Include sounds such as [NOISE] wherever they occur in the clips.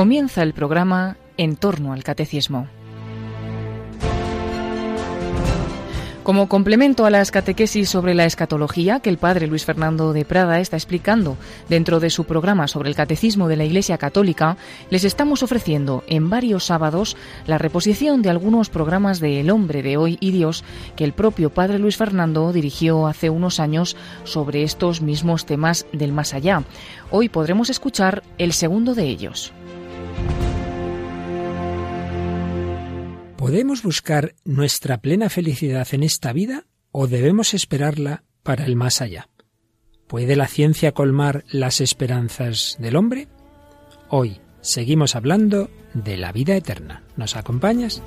Comienza el programa En torno al Catecismo. Como complemento a las catequesis sobre la escatología que el padre Luis Fernando de Prada está explicando dentro de su programa sobre el catecismo de la Iglesia Católica, les estamos ofreciendo en varios sábados la reposición de algunos programas de El hombre de hoy y Dios que el propio padre Luis Fernando dirigió hace unos años sobre estos mismos temas del más allá. Hoy podremos escuchar el segundo de ellos. ¿Podemos buscar nuestra plena felicidad en esta vida o debemos esperarla para el más allá? ¿Puede la ciencia colmar las esperanzas del hombre? Hoy seguimos hablando de la vida eterna. ¿Nos acompañas?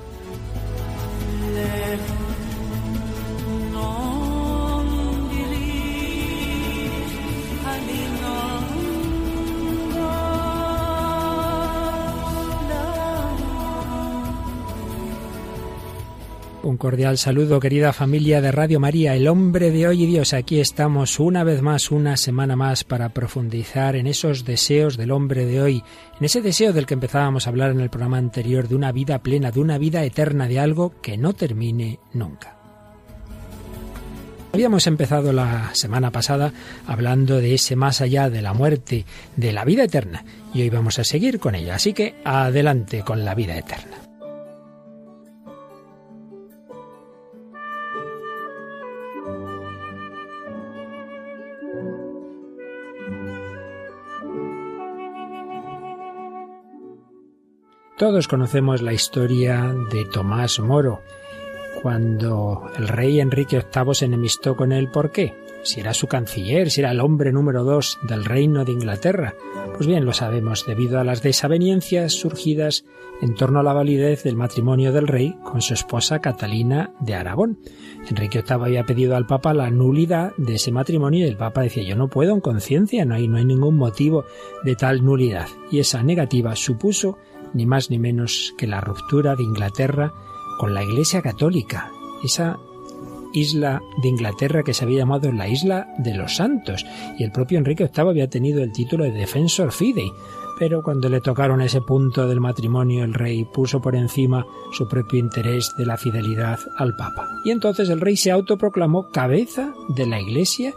Un cordial saludo, querida familia de Radio María, el hombre de hoy y Dios. Aquí estamos una vez más, una semana más, para profundizar en esos deseos del hombre de hoy, en ese deseo del que empezábamos a hablar en el programa anterior, de una vida plena, de una vida eterna, de algo que no termine nunca. Habíamos empezado la semana pasada hablando de ese más allá de la muerte, de la vida eterna, y hoy vamos a seguir con ella. Así que adelante con la vida eterna. Todos conocemos la historia de Tomás Moro, cuando el rey Enrique VIII se enemistó con él. ¿Por qué? Si era su canciller, si era el hombre número dos del reino de Inglaterra. Pues bien, lo sabemos, debido a las desavenencias surgidas en torno a la validez del matrimonio del rey con su esposa Catalina de Aragón. Enrique VIII había pedido al Papa la nulidad de ese matrimonio y el Papa decía yo no puedo en conciencia, no hay, no hay ningún motivo de tal nulidad. Y esa negativa supuso ni más ni menos que la ruptura de Inglaterra con la Iglesia Católica, esa isla de Inglaterra que se había llamado la Isla de los Santos, y el propio Enrique VIII había tenido el título de Defensor Fidei, pero cuando le tocaron ese punto del matrimonio el rey puso por encima su propio interés de la fidelidad al Papa. Y entonces el rey se autoproclamó cabeza de la Iglesia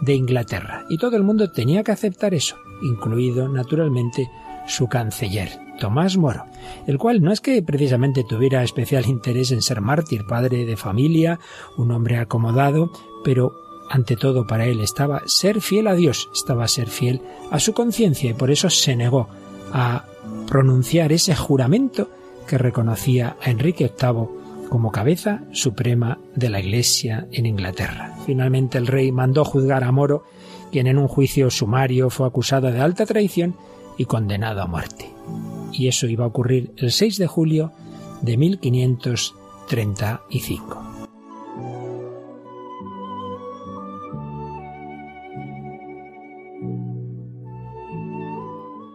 de Inglaterra, y todo el mundo tenía que aceptar eso, incluido naturalmente su canciller, Tomás Moro, el cual no es que precisamente tuviera especial interés en ser mártir, padre de familia, un hombre acomodado, pero ante todo para él estaba ser fiel a Dios, estaba ser fiel a su conciencia y por eso se negó a pronunciar ese juramento que reconocía a Enrique VIII como cabeza suprema de la Iglesia en Inglaterra. Finalmente el rey mandó juzgar a Moro, quien en un juicio sumario fue acusado de alta traición y condenado a muerte. Y eso iba a ocurrir el 6 de julio de 1535.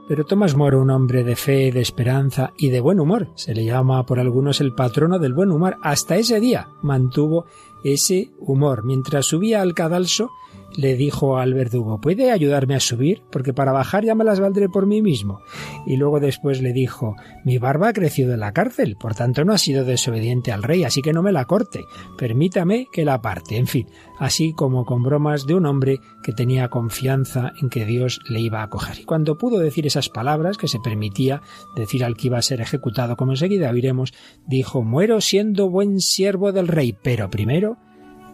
Pero Tomás Moro, un hombre de fe, de esperanza y de buen humor, se le llama por algunos el patrono del buen humor, hasta ese día mantuvo ese humor. Mientras subía al cadalso, le dijo al verdugo, ¿puede ayudarme a subir? Porque para bajar ya me las valdré por mí mismo. Y luego después le dijo, mi barba ha crecido en la cárcel, por tanto no ha sido desobediente al rey, así que no me la corte, permítame que la parte. En fin, así como con bromas de un hombre que tenía confianza en que Dios le iba a acoger. Y cuando pudo decir esas palabras que se permitía decir al que iba a ser ejecutado, como enseguida oiremos, dijo, muero siendo buen siervo del rey, pero primero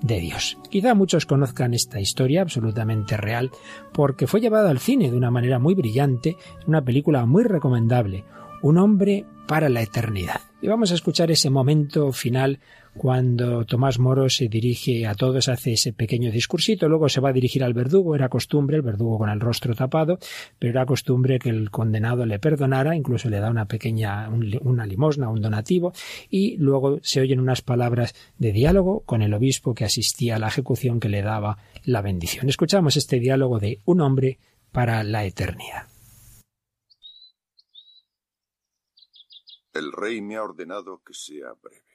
de Dios. Quizá muchos conozcan esta historia absolutamente real porque fue llevada al cine de una manera muy brillante, una película muy recomendable, Un hombre para la eternidad. Y vamos a escuchar ese momento final cuando Tomás Moro se dirige a todos, hace ese pequeño discursito, luego se va a dirigir al verdugo, era costumbre, el verdugo con el rostro tapado, pero era costumbre que el condenado le perdonara, incluso le da una pequeña, una limosna, un donativo, y luego se oyen unas palabras de diálogo con el obispo que asistía a la ejecución que le daba la bendición. Escuchamos este diálogo de un hombre para la eternidad. El rey me ha ordenado que sea breve.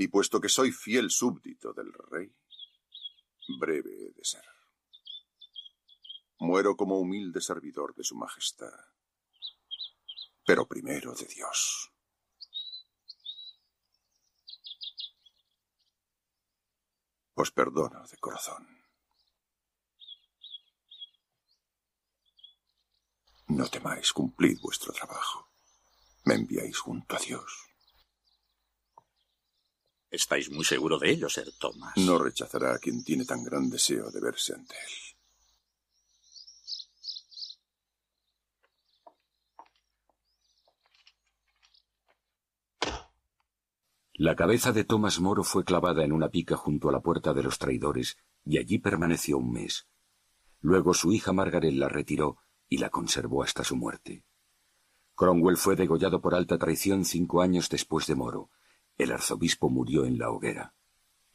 Y puesto que soy fiel súbdito del rey, breve he de ser. Muero como humilde servidor de su majestad. pero primero de Dios. Os perdono de corazón. No temáis, cumplid vuestro trabajo. Me enviáis junto a Dios. Estáis muy seguro de ello, Sir Thomas. No rechazará a quien tiene tan gran deseo de verse ante él. La cabeza de Thomas Moro fue clavada en una pica junto a la puerta de los traidores y allí permaneció un mes. Luego su hija Margaret la retiró y la conservó hasta su muerte. Cromwell fue degollado por alta traición cinco años después de Moro, el arzobispo murió en la hoguera.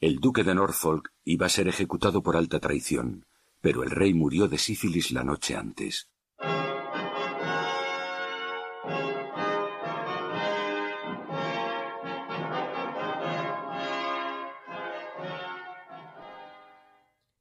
El duque de Norfolk iba a ser ejecutado por alta traición, pero el rey murió de sífilis la noche antes.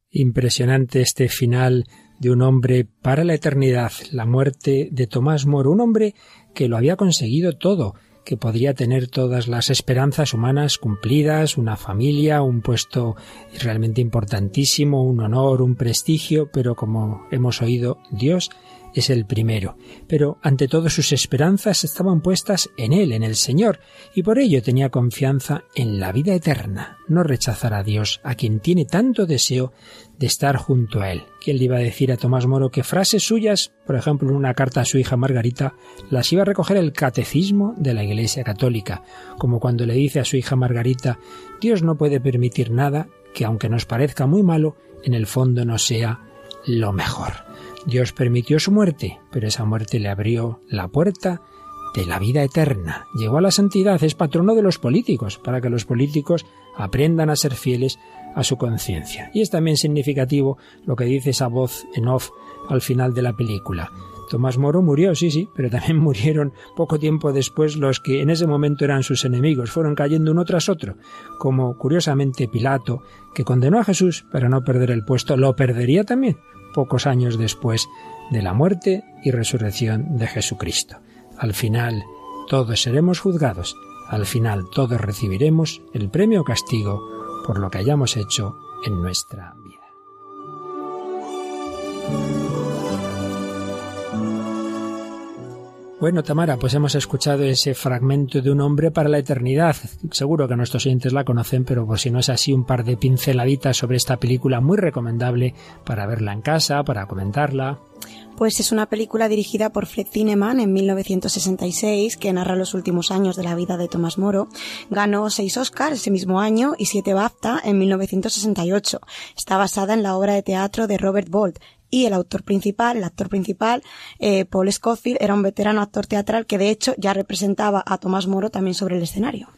Impresionante este final de un hombre para la eternidad, la muerte de Tomás Moro, un hombre que lo había conseguido todo, que podría tener todas las esperanzas humanas cumplidas, una familia, un puesto realmente importantísimo, un honor, un prestigio, pero como hemos oído, Dios es el primero. Pero ante todo sus esperanzas estaban puestas en Él, en el Señor, y por ello tenía confianza en la vida eterna. No rechazará a Dios, a quien tiene tanto deseo de estar junto a Él. ¿Quién le iba a decir a Tomás Moro que frases suyas, por ejemplo en una carta a su hija Margarita, las iba a recoger el catecismo de la Iglesia Católica, como cuando le dice a su hija Margarita, Dios no puede permitir nada que aunque nos parezca muy malo, en el fondo no sea lo mejor. Dios permitió su muerte, pero esa muerte le abrió la puerta de la vida eterna. Llegó a la santidad, es patrono de los políticos, para que los políticos aprendan a ser fieles a su conciencia. Y es también significativo lo que dice esa voz en off al final de la película. Tomás Moro murió, sí, sí, pero también [LAUGHS] murieron poco tiempo después los que en ese momento eran sus enemigos, fueron cayendo uno tras otro, como curiosamente Pilato, que condenó a Jesús para no perder el puesto, lo perdería también pocos años después de la muerte y resurrección de Jesucristo. Al final, todos seremos juzgados, al final todos recibiremos el premio o castigo por lo que hayamos hecho en nuestra vida. Bueno, Tamara, pues hemos escuchado ese fragmento de un hombre para la eternidad. Seguro que nuestros oyentes la conocen, pero por si no es así, un par de pinceladitas sobre esta película muy recomendable para verla en casa, para comentarla. Pues es una película dirigida por Fred Zinnemann en 1966 que narra los últimos años de la vida de Tomás Moro. Ganó seis Oscars ese mismo año y siete BAFTA en 1968. Está basada en la obra de teatro de Robert Bolt y el autor principal, el actor principal, eh, Paul Scofield, era un veterano actor teatral que de hecho ya representaba a Tomás Moro también sobre el escenario.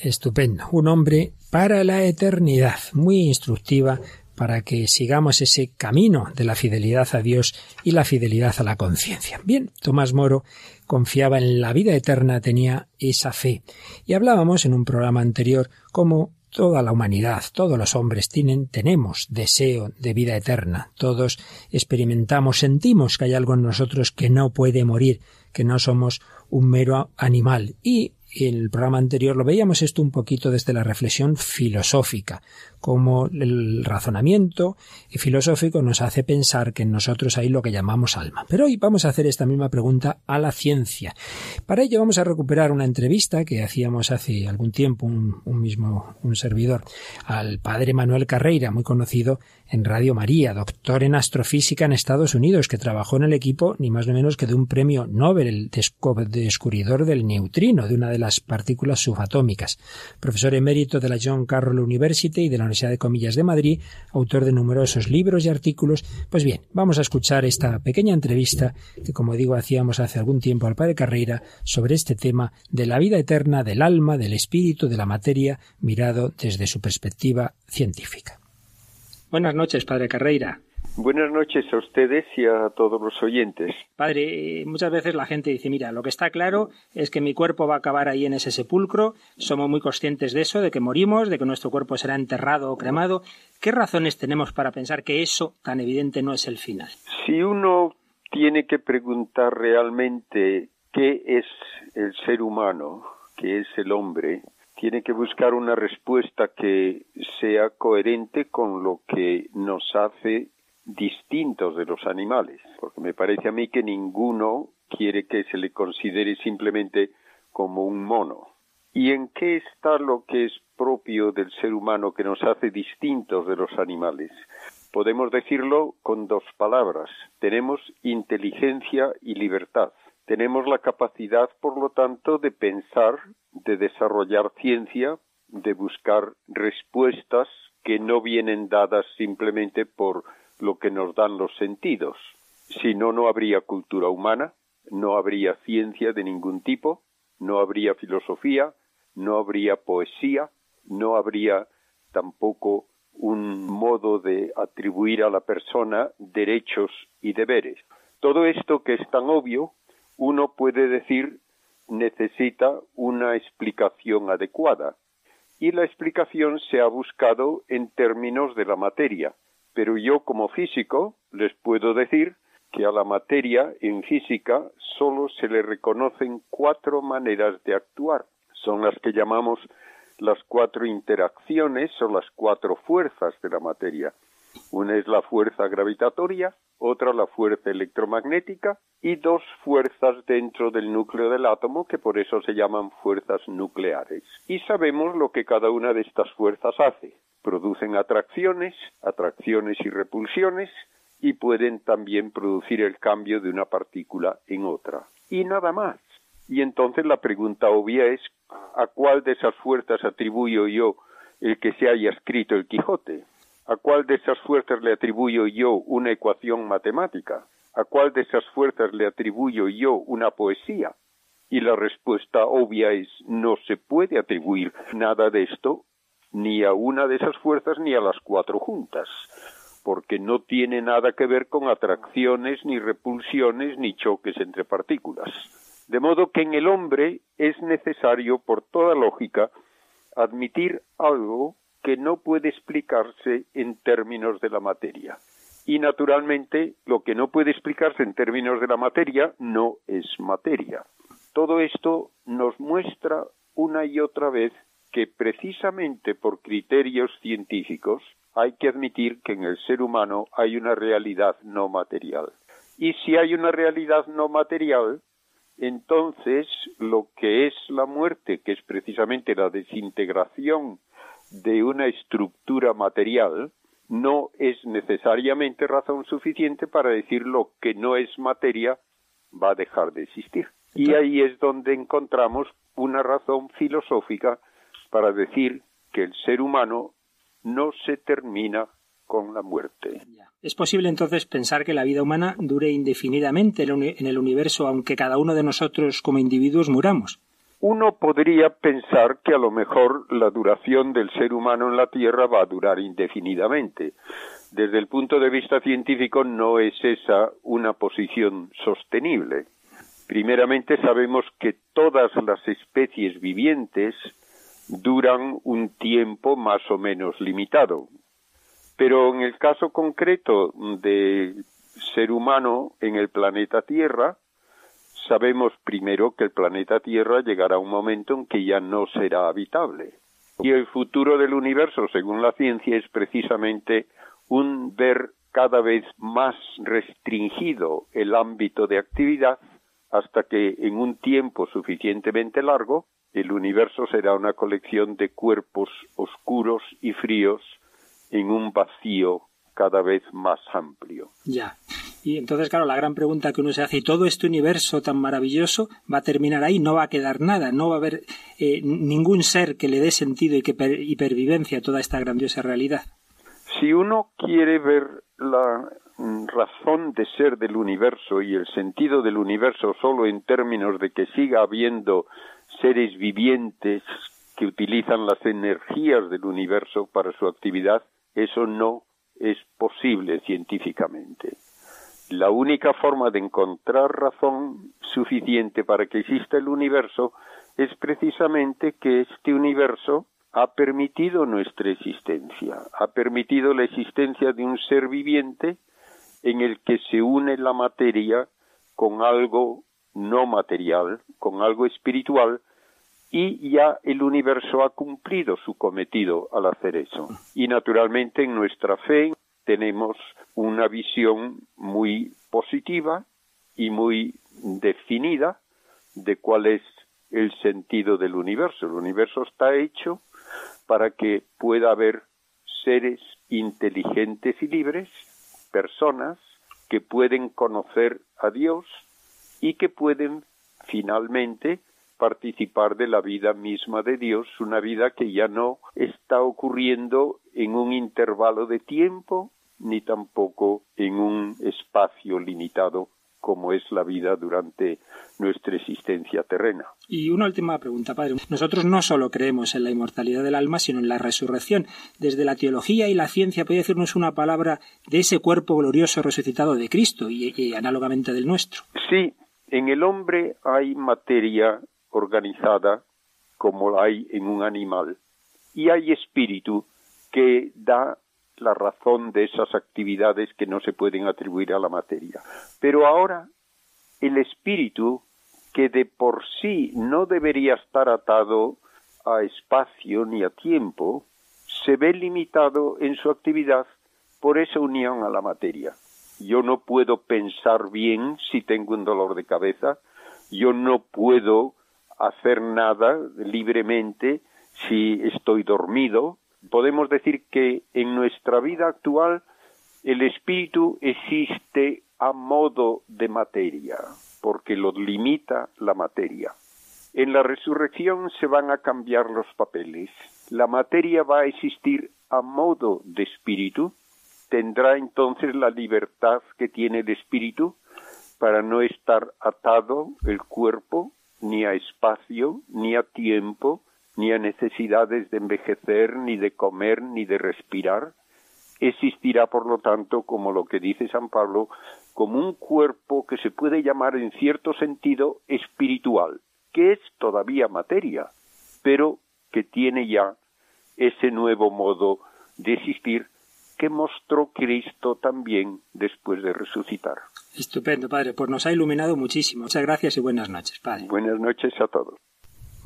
Estupendo, un hombre para la eternidad, muy instructiva para que sigamos ese camino de la fidelidad a Dios y la fidelidad a la conciencia. Bien, Tomás Moro confiaba en la vida eterna, tenía esa fe. Y hablábamos en un programa anterior cómo toda la humanidad, todos los hombres tienen, tenemos deseo de vida eterna. Todos experimentamos, sentimos que hay algo en nosotros que no puede morir, que no somos un mero animal. Y en el programa anterior lo veíamos esto un poquito desde la reflexión filosófica, como el razonamiento filosófico nos hace pensar que en nosotros hay lo que llamamos alma. Pero hoy vamos a hacer esta misma pregunta a la ciencia. Para ello vamos a recuperar una entrevista que hacíamos hace algún tiempo, un, mismo, un servidor, al padre Manuel Carreira, muy conocido en Radio María, doctor en astrofísica en Estados Unidos, que trabajó en el equipo ni más ni menos que de un premio Nobel, el descubridor del neutrino, de una de las partículas subatómicas, profesor emérito de la John Carroll University y de la Universidad de Comillas de Madrid, autor de numerosos libros y artículos. Pues bien, vamos a escuchar esta pequeña entrevista que, como digo, hacíamos hace algún tiempo al padre Carreira sobre este tema de la vida eterna, del alma, del espíritu, de la materia, mirado desde su perspectiva científica. Buenas noches, padre Carreira. Buenas noches a ustedes y a todos los oyentes. Padre, eh, muchas veces la gente dice, mira, lo que está claro es que mi cuerpo va a acabar ahí en ese sepulcro, somos muy conscientes de eso, de que morimos, de que nuestro cuerpo será enterrado o cremado. ¿Qué razones tenemos para pensar que eso tan evidente no es el final? Si uno tiene que preguntar realmente qué es el ser humano, qué es el hombre, tiene que buscar una respuesta que sea coherente con lo que nos hace distintos de los animales, porque me parece a mí que ninguno quiere que se le considere simplemente como un mono. ¿Y en qué está lo que es propio del ser humano que nos hace distintos de los animales? Podemos decirlo con dos palabras. Tenemos inteligencia y libertad. Tenemos la capacidad, por lo tanto, de pensar, de desarrollar ciencia, de buscar respuestas que no vienen dadas simplemente por lo que nos dan los sentidos. Si no, no habría cultura humana, no habría ciencia de ningún tipo, no habría filosofía, no habría poesía, no habría tampoco un modo de atribuir a la persona derechos y deberes. Todo esto que es tan obvio, uno puede decir necesita una explicación adecuada. Y la explicación se ha buscado en términos de la materia. Pero yo como físico les puedo decir que a la materia en física solo se le reconocen cuatro maneras de actuar. Son las que llamamos las cuatro interacciones o las cuatro fuerzas de la materia. Una es la fuerza gravitatoria, otra la fuerza electromagnética y dos fuerzas dentro del núcleo del átomo que por eso se llaman fuerzas nucleares. Y sabemos lo que cada una de estas fuerzas hace. Producen atracciones, atracciones y repulsiones y pueden también producir el cambio de una partícula en otra. Y nada más. Y entonces la pregunta obvia es ¿a cuál de esas fuerzas atribuyo yo el que se haya escrito el Quijote? ¿A cuál de esas fuerzas le atribuyo yo una ecuación matemática? ¿A cuál de esas fuerzas le atribuyo yo una poesía? Y la respuesta obvia es no se puede atribuir nada de esto ni a una de esas fuerzas ni a las cuatro juntas, porque no tiene nada que ver con atracciones, ni repulsiones, ni choques entre partículas. De modo que en el hombre es necesario, por toda lógica, admitir algo que no puede explicarse en términos de la materia. Y naturalmente, lo que no puede explicarse en términos de la materia no es materia. Todo esto nos muestra una y otra vez que precisamente por criterios científicos hay que admitir que en el ser humano hay una realidad no material. Y si hay una realidad no material, entonces lo que es la muerte, que es precisamente la desintegración de una estructura material no es necesariamente razón suficiente para decir lo que no es materia va a dejar de existir. Y ahí es donde encontramos una razón filosófica para decir que el ser humano no se termina con la muerte. ¿Es posible entonces pensar que la vida humana dure indefinidamente en el universo aunque cada uno de nosotros como individuos muramos? Uno podría pensar que a lo mejor la duración del ser humano en la Tierra va a durar indefinidamente. Desde el punto de vista científico no es esa una posición sostenible. Primeramente sabemos que todas las especies vivientes duran un tiempo más o menos limitado. Pero en el caso concreto del ser humano en el planeta Tierra, sabemos primero que el planeta Tierra llegará a un momento en que ya no será habitable. Y el futuro del universo, según la ciencia, es precisamente un ver cada vez más restringido el ámbito de actividad hasta que en un tiempo suficientemente largo el universo será una colección de cuerpos oscuros y fríos en un vacío cada vez más amplio. Ya. Y entonces, claro, la gran pregunta que uno se hace, ¿y todo este universo tan maravilloso va a terminar ahí? No va a quedar nada, no va a haber eh, ningún ser que le dé sentido y, que y pervivencia a toda esta grandiosa realidad. Si uno quiere ver la mm, razón de ser del universo y el sentido del universo solo en términos de que siga habiendo seres vivientes que utilizan las energías del universo para su actividad, eso no es posible científicamente. La única forma de encontrar razón suficiente para que exista el universo es precisamente que este universo ha permitido nuestra existencia, ha permitido la existencia de un ser viviente en el que se une la materia con algo no material, con algo espiritual, y ya el universo ha cumplido su cometido al hacer eso. Y naturalmente en nuestra fe tenemos una visión muy positiva y muy definida de cuál es el sentido del universo. El universo está hecho para que pueda haber seres inteligentes y libres, personas que pueden conocer a Dios y que pueden finalmente participar de la vida misma de Dios, una vida que ya no está ocurriendo en un intervalo de tiempo ni tampoco en un espacio limitado como es la vida durante nuestra existencia terrena. Y una última pregunta, padre. Nosotros no solo creemos en la inmortalidad del alma, sino en la resurrección. Desde la teología y la ciencia, ¿puede decirnos una palabra de ese cuerpo glorioso resucitado de Cristo y, y análogamente del nuestro? Sí, en el hombre hay materia organizada como hay en un animal y hay espíritu que da la razón de esas actividades que no se pueden atribuir a la materia. Pero ahora el espíritu, que de por sí no debería estar atado a espacio ni a tiempo, se ve limitado en su actividad por esa unión a la materia. Yo no puedo pensar bien si tengo un dolor de cabeza, yo no puedo hacer nada libremente si estoy dormido, podemos decir que en nuestra vida actual el espíritu existe a modo de materia, porque lo limita la materia. En la resurrección se van a cambiar los papeles. La materia va a existir a modo de espíritu. Tendrá entonces la libertad que tiene el espíritu para no estar atado el cuerpo ni a espacio, ni a tiempo, ni a necesidades de envejecer, ni de comer, ni de respirar, existirá, por lo tanto, como lo que dice San Pablo, como un cuerpo que se puede llamar en cierto sentido espiritual, que es todavía materia, pero que tiene ya ese nuevo modo de existir que mostró Cristo también después de resucitar. Estupendo, Padre. Pues nos ha iluminado muchísimo. Muchas gracias y buenas noches, Padre. Buenas noches a todos.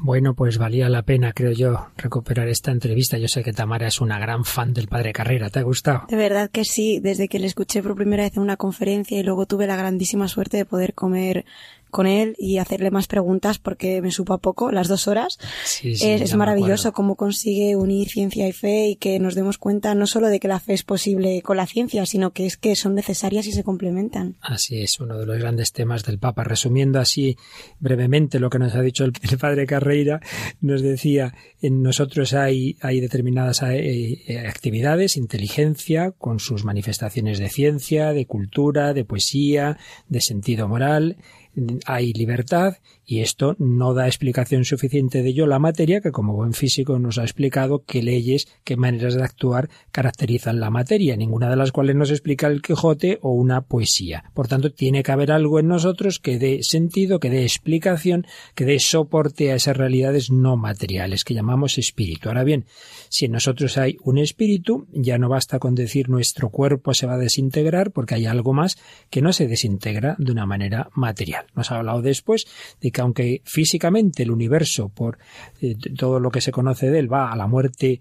Bueno, pues valía la pena, creo yo, recuperar esta entrevista. Yo sé que Tamara es una gran fan del padre Carrera. ¿Te ha gustado? De verdad que sí. Desde que le escuché por primera vez en una conferencia y luego tuve la grandísima suerte de poder comer con él y hacerle más preguntas porque me supo a poco, las dos horas. es, maravilloso cómo consigue unir ciencia y fe y que nos demos cuenta no solo de que la fe es posible con la ciencia, sino que es que son necesarias y se complementan. Así es, uno de los grandes temas del Papa. Resumiendo así brevemente lo que nos ha dicho el, padre Carreira, nos decía, en nosotros hay, hay determinadas eh, eh, actividades, inteligencia, con sus manifestaciones de ciencia, de cultura, de poesía, de sentido moral, hay libertad y esto no da explicación suficiente de ello la materia que como buen físico nos ha explicado qué leyes, qué maneras de actuar caracterizan la materia, ninguna de las cuales nos explica el Quijote o una poesía. Por tanto, tiene que haber algo en nosotros que dé sentido, que dé explicación, que dé soporte a esas realidades no materiales que llamamos espíritu. Ahora bien, si en nosotros hay un espíritu, ya no basta con decir nuestro cuerpo se va a desintegrar porque hay algo más que no se desintegra de una manera material. Nos ha hablado después de que aunque físicamente el universo, por eh, todo lo que se conoce de él, va a la muerte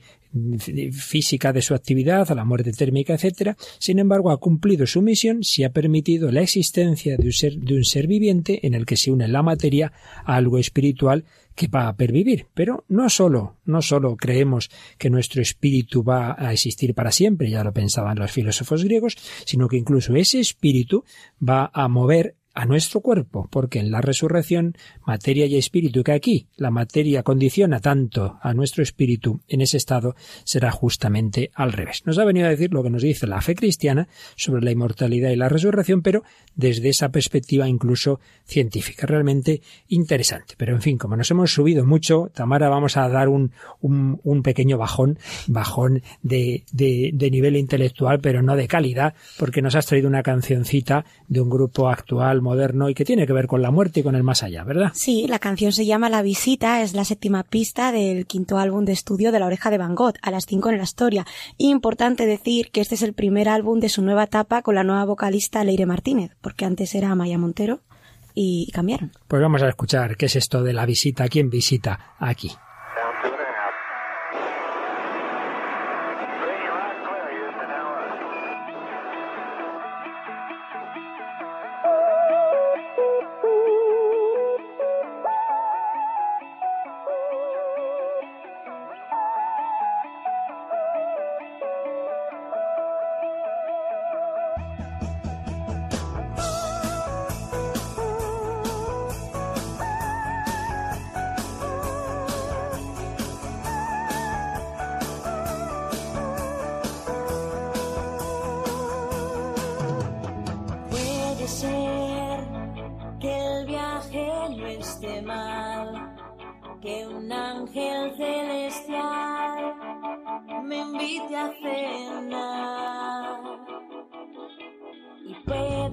física de su actividad, a la muerte térmica, etc., sin embargo ha cumplido su misión si ha permitido la existencia de un ser, de un ser viviente en el que se une la materia a algo espiritual que va a pervivir. Pero no solo, no solo creemos que nuestro espíritu va a existir para siempre, ya lo pensaban los filósofos griegos, sino que incluso ese espíritu va a mover a nuestro cuerpo, porque en la resurrección materia y espíritu, que aquí la materia condiciona tanto a nuestro espíritu, en ese estado será justamente al revés. Nos ha venido a decir lo que nos dice la fe cristiana sobre la inmortalidad y la resurrección, pero desde esa perspectiva incluso científica, realmente interesante. Pero en fin, como nos hemos subido mucho, Tamara, vamos a dar un, un, pequeño bajón, bajón de, de, de nivel intelectual, pero no de calidad, porque nos has traído una cancioncita de un grupo actual moderno y que tiene que ver con la muerte y con el más allá, ¿verdad? Sí, la canción se llama La Visita, es la séptima pista del quinto álbum de estudio de La Oreja de Van Gogh, a las cinco en la historia. Importante decir que este es el primer álbum de su nueva etapa con la nueva vocalista Leire Martínez, porque antes era Maya Montero y cambiaron. Pues vamos a escuchar qué es esto de la visita, quién visita aquí.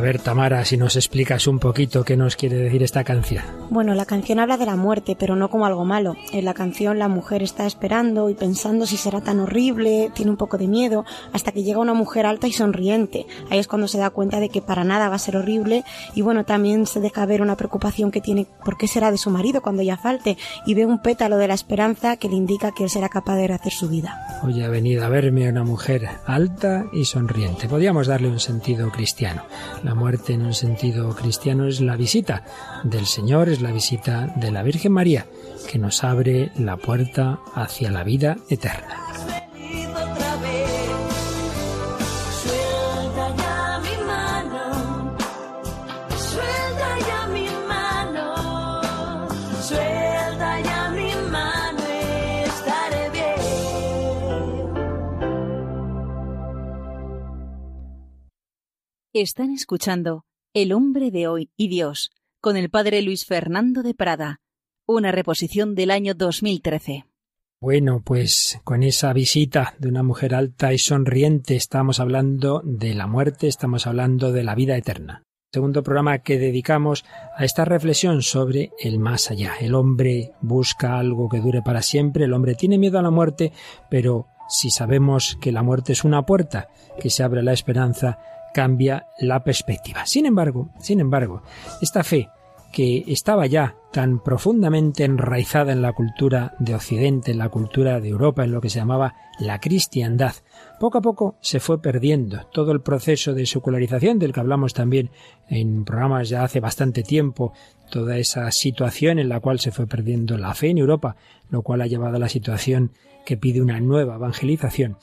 ver, Tamara, si nos explicas un poquito qué nos quiere decir esta canción. Bueno, la canción habla de la muerte, pero no como algo malo. En la canción la mujer está esperando y pensando si será tan horrible, tiene un poco de miedo, hasta que llega una mujer alta y sonriente. Ahí es cuando se da cuenta de que para nada va a ser horrible y bueno, también se deja ver una preocupación que tiene por qué será de su marido cuando ya falte y ve un pétalo de la esperanza que le indica que él será capaz de rehacer su vida. Hoy ha venido a verme una mujer alta y sonriente. Podríamos darle un sentido cristiano. La muerte en un sentido cristiano es la visita del Señor, es la visita de la Virgen María, que nos abre la puerta hacia la vida eterna. Están escuchando El hombre de hoy y Dios con el padre Luis Fernando de Prada, una reposición del año 2013. Bueno, pues con esa visita de una mujer alta y sonriente estamos hablando de la muerte, estamos hablando de la vida eterna. Segundo programa que dedicamos a esta reflexión sobre el más allá. El hombre busca algo que dure para siempre, el hombre tiene miedo a la muerte, pero si sabemos que la muerte es una puerta que se abre la esperanza, cambia la perspectiva. Sin embargo, sin embargo, esta fe que estaba ya tan profundamente enraizada en la cultura de Occidente, en la cultura de Europa, en lo que se llamaba la cristiandad, poco a poco se fue perdiendo. Todo el proceso de secularización, del que hablamos también en programas ya hace bastante tiempo, toda esa situación en la cual se fue perdiendo la fe en Europa, lo cual ha llevado a la situación que pide una nueva evangelización.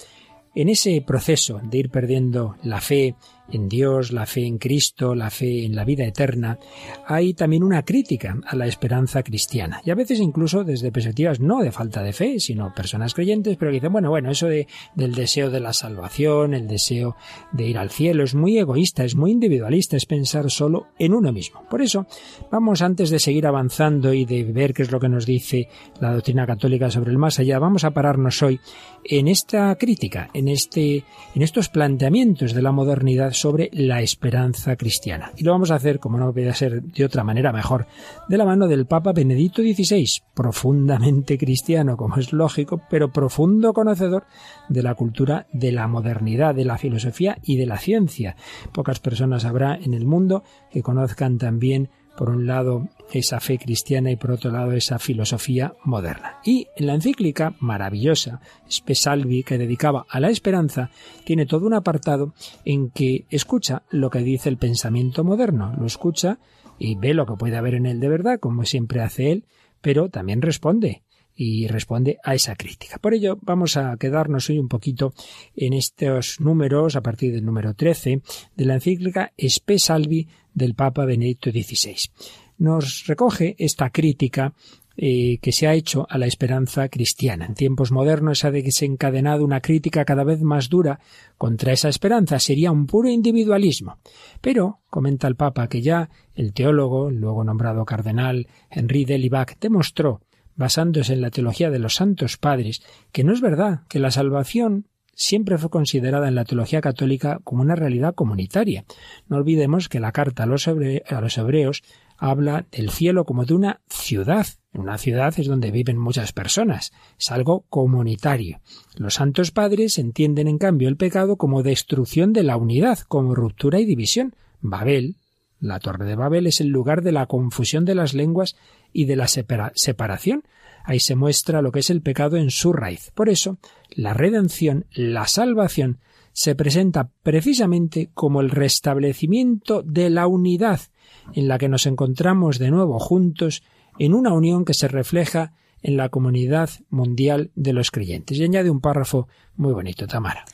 En ese proceso de ir perdiendo la fe en Dios, la fe en Cristo, la fe en la vida eterna, hay también una crítica a la esperanza cristiana. Y a veces incluso desde perspectivas no de falta de fe, sino personas creyentes, pero que dicen, bueno, bueno, eso de, del deseo de la salvación, el deseo de ir al cielo, es muy egoísta, es muy individualista, es pensar solo en uno mismo. Por eso, vamos antes de seguir avanzando y de ver qué es lo que nos dice la doctrina católica sobre el más allá, vamos a pararnos hoy en esta crítica, en este, en estos planteamientos de la modernidad sobre la esperanza cristiana. Y lo vamos a hacer, como no puede ser de otra manera mejor, de la mano del Papa Benedicto XVI, profundamente cristiano, como es lógico, pero profundo conocedor de la cultura de la modernidad, de la filosofía y de la ciencia. Pocas personas habrá en el mundo que conozcan también por un lado esa fe cristiana y por otro lado esa filosofía moderna. Y en la encíclica maravillosa, Spesalvi, que dedicaba a la esperanza, tiene todo un apartado en que escucha lo que dice el pensamiento moderno, lo escucha y ve lo que puede haber en él de verdad, como siempre hace él, pero también responde y responde a esa crítica. Por ello, vamos a quedarnos hoy un poquito en estos números, a partir del número 13, de la encíclica Spe Salvi del Papa Benedicto XVI. Nos recoge esta crítica eh, que se ha hecho a la esperanza cristiana. En tiempos modernos ha desencadenado una crítica cada vez más dura contra esa esperanza. Sería un puro individualismo. Pero, comenta el Papa, que ya el teólogo, luego nombrado cardenal, Henri de Libac, demostró basándose en la teología de los santos padres, que no es verdad que la salvación siempre fue considerada en la teología católica como una realidad comunitaria. No olvidemos que la carta a los, hebreos habla del cielo como de una ciudad. Una ciudad es donde viven muchas personas. Es algo comunitario. Los santos padres entienden en cambio el pecado como destrucción de la unidad, como ruptura y división. Babel, la torre de Babel, es el lugar de la confusión de las lenguas y de la separación. Ahí se muestra lo que es el pecado en su raíz. Por eso, la redención, la salvación, se presenta precisamente como el restablecimiento de la unidad en la que nos encontramos de nuevo juntos en una unión que se refleja en la comunidad mundial de los creyentes. Y añade un párrafo muy bonito, Tamara.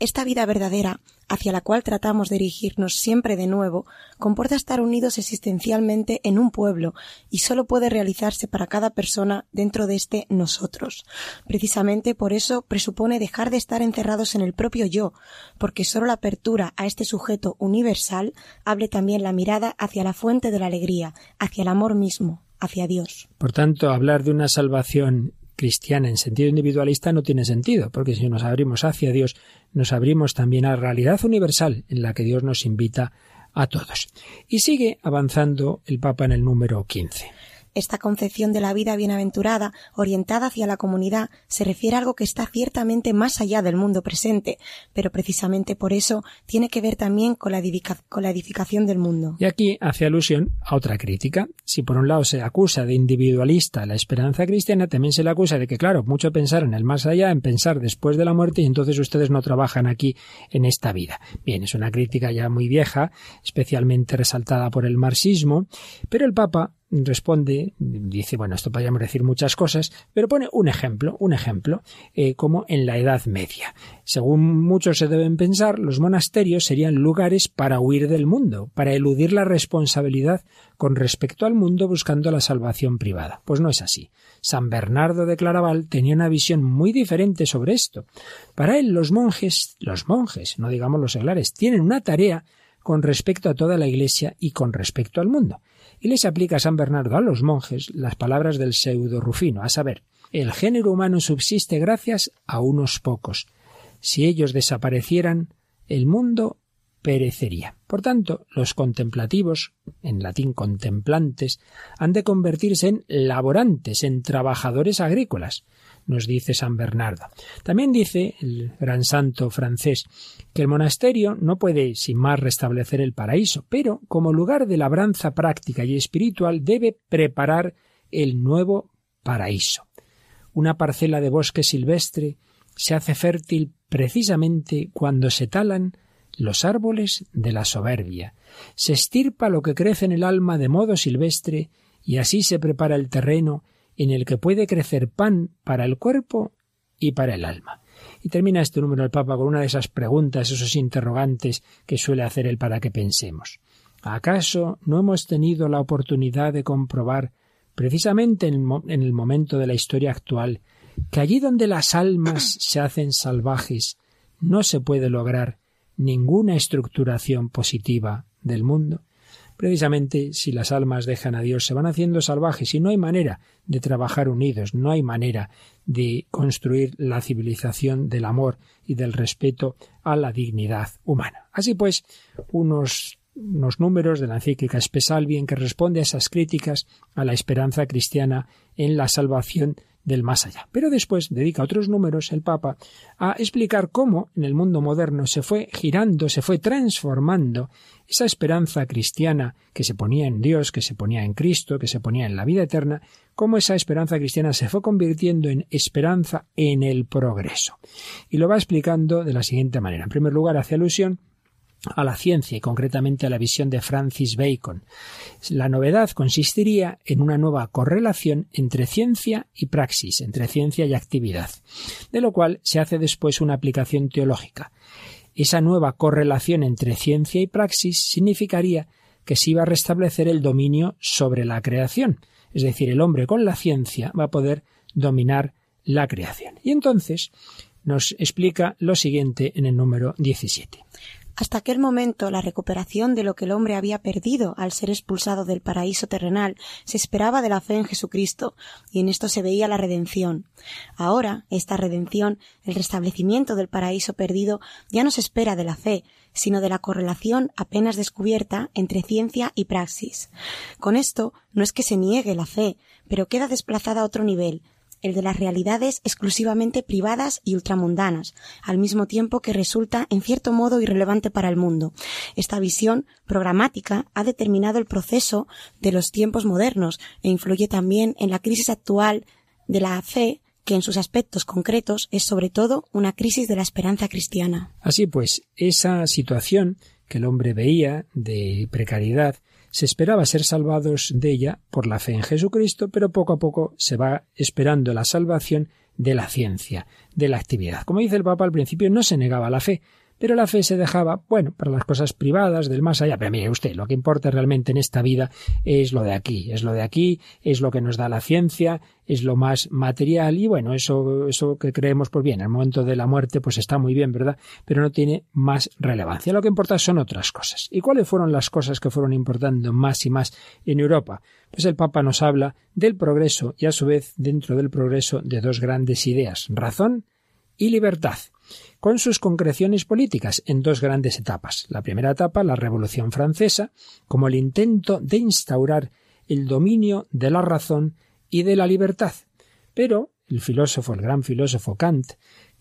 Esta vida verdadera, hacia la cual tratamos de dirigirnos siempre de nuevo, comporta estar unidos existencialmente en un pueblo y sólo puede realizarse para cada persona dentro de este nosotros. Precisamente por eso presupone dejar de estar encerrados en el propio yo, porque sólo la apertura a este sujeto universal hable también la mirada hacia la fuente de la alegría, hacia el amor mismo, hacia Dios. Por tanto, hablar de una salvación cristiana en sentido individualista no tiene sentido, porque si nos abrimos hacia Dios, nos abrimos también a la realidad universal en la que Dios nos invita a todos. Y sigue avanzando el Papa en el número 15. Esta concepción de la vida bienaventurada, orientada hacia la comunidad, se refiere a algo que está ciertamente más allá del mundo presente, pero precisamente por eso tiene que ver también con la, edificación del mundo. Y aquí hace alusión a otra crítica. Si por un lado se acusa de individualista la esperanza cristiana, también se le acusa de que, claro, mucho pensar en el más allá, en pensar después de la muerte, y entonces ustedes no trabajan aquí en esta vida. Bien, es una crítica ya muy vieja, especialmente resaltada por el marxismo, pero el Papa responde, dice, bueno, esto podríamos decir muchas cosas, pero pone un ejemplo, un ejemplo, eh, como en la Edad Media. Según muchos se deben pensar, los monasterios serían lugares para huir del mundo, para eludir la responsabilidad con respecto al mundo buscando la salvación privada. Pues no es así. San Bernardo de Claraval tenía una visión muy diferente sobre esto. Para él los monjes, los monjes, no digamos los seglares, tienen una tarea con respecto a toda la Iglesia y con respecto al mundo y les aplica a San Bernardo a los monjes las palabras del pseudo Rufino, a saber, el género humano subsiste gracias a unos pocos. Si ellos desaparecieran, el mundo perecería. Por tanto, los contemplativos, en latín contemplantes, han de convertirse en laborantes, en trabajadores agrícolas nos dice San Bernardo. También dice el gran santo francés que el monasterio no puede sin más restablecer el paraíso, pero como lugar de labranza práctica y espiritual debe preparar el nuevo paraíso. Una parcela de bosque silvestre se hace fértil precisamente cuando se talan los árboles de la soberbia. Se estirpa lo que crece en el alma de modo silvestre y así se prepara el terreno en el que puede crecer pan para el cuerpo y para el alma. Y termina este número del Papa con una de esas preguntas, esos interrogantes que suele hacer él para que pensemos. ¿Acaso no hemos tenido la oportunidad de comprobar, precisamente en el momento de la historia actual, que allí donde las almas [COUGHS] se hacen salvajes no se puede lograr ninguna estructuración positiva del mundo? Precisamente si las almas dejan a Dios se van haciendo salvajes y no hay manera de trabajar unidos, no hay manera de construir la civilización del amor y del respeto a la dignidad humana. Así pues, unos unos números de la encíclica Espesalvi en que responde a esas críticas a la esperanza cristiana en la salvación del más allá. Pero después dedica otros números el Papa a explicar cómo en el mundo moderno se fue girando, se fue transformando esa esperanza cristiana que se ponía en Dios, que se ponía en Cristo, que se ponía en la vida eterna, cómo esa esperanza cristiana se fue convirtiendo en esperanza en el progreso. Y lo va explicando de la siguiente manera. En primer lugar, hace alusión a la ciencia y concretamente a la visión de Francis Bacon. La novedad consistiría en una nueva correlación entre ciencia y praxis, entre ciencia y actividad, de lo cual se hace después una aplicación teológica. Esa nueva correlación entre ciencia y praxis significaría que se iba a restablecer el dominio sobre la creación, es decir, el hombre con la ciencia va a poder dominar la creación. Y entonces nos explica lo siguiente en el número 17. Hasta aquel momento la recuperación de lo que el hombre había perdido al ser expulsado del paraíso terrenal se esperaba de la fe en Jesucristo, y en esto se veía la redención. Ahora, esta redención, el restablecimiento del paraíso perdido, ya no se espera de la fe, sino de la correlación apenas descubierta entre ciencia y praxis. Con esto no es que se niegue la fe, pero queda desplazada a otro nivel, el de las realidades exclusivamente privadas y ultramundanas, al mismo tiempo que resulta en cierto modo irrelevante para el mundo. Esta visión programática ha determinado el proceso de los tiempos modernos e influye también en la crisis actual de la fe que en sus aspectos concretos es sobre todo una crisis de la esperanza cristiana. Así pues, esa situación que el hombre veía de precariedad se esperaba ser salvados de ella por la fe en Jesucristo, pero poco a poco se va esperando la salvación de la ciencia, de la actividad. Como dice el Papa, al principio no se negaba la fe, pero la fe se dejaba, bueno, para las cosas privadas del más allá. Pero mire usted, lo que importa realmente en esta vida es lo de aquí, es lo de aquí, es lo que nos da la ciencia, es lo más material y bueno, eso, eso que creemos, pues bien, en el momento de la muerte, pues está muy bien, ¿verdad? Pero no tiene más relevancia. Lo que importa son otras cosas. ¿Y cuáles fueron las cosas que fueron importando más y más en Europa? Pues el Papa nos habla del progreso y a su vez dentro del progreso de dos grandes ideas, razón y libertad con sus concreciones políticas en dos grandes etapas. La primera etapa, la Revolución Francesa, como el intento de instaurar el dominio de la razón y de la libertad. Pero el filósofo, el gran filósofo Kant,